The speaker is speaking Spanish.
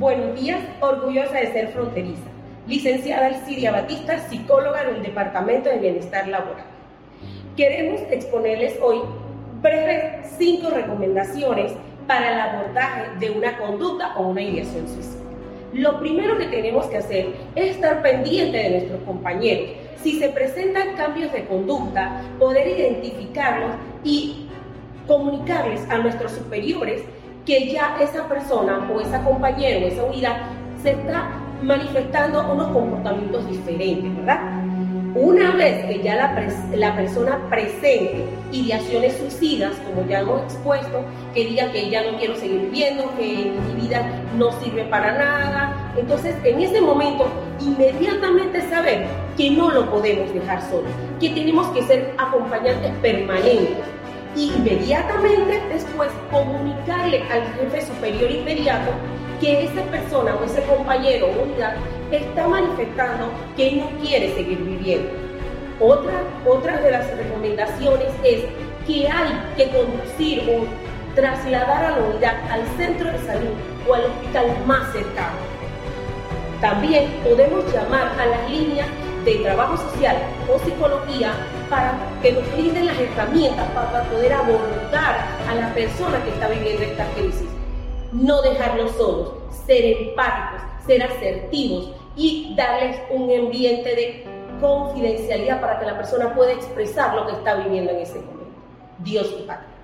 Buenos días, orgullosa de ser fronteriza. Licenciada Alcidia Batista, psicóloga del Departamento de Bienestar Laboral. Queremos exponerles hoy breves cinco recomendaciones para el abordaje de una conducta o una ideación suicida. Lo primero que tenemos que hacer es estar pendiente de nuestros compañeros. Si se presentan cambios de conducta, poder identificarlos y comunicarles a nuestros superiores que ya esa persona o esa compañera o esa unidad se está manifestando unos comportamientos diferentes, ¿verdad? Una vez que ya la, la, persona presente ideaciones suicidas, como ya hemos expuesto, que diga que ya no quiero seguir viviendo, que mi vida no sirve para nada, entonces en ese momento inmediatamente saber que no lo podemos dejar solo, que tenemos que ser acompañantes permanentes inmediatamente después al jefe superior inmediato que esa persona o ese compañero o unidad está manifestando que no quiere seguir viviendo. Otra, otra de las recomendaciones es que hay que conducir o trasladar a la unidad al centro de salud o al hospital más cercano. También podemos llamar a las líneas de trabajo social o psicología para que nos brinden las herramientas para poder abordar a la persona que está viviendo esta crisis. No dejarlos solos, ser empáticos, ser asertivos y darles un ambiente de confidencialidad para que la persona pueda expresar lo que está viviendo en ese momento. Dios y Padre.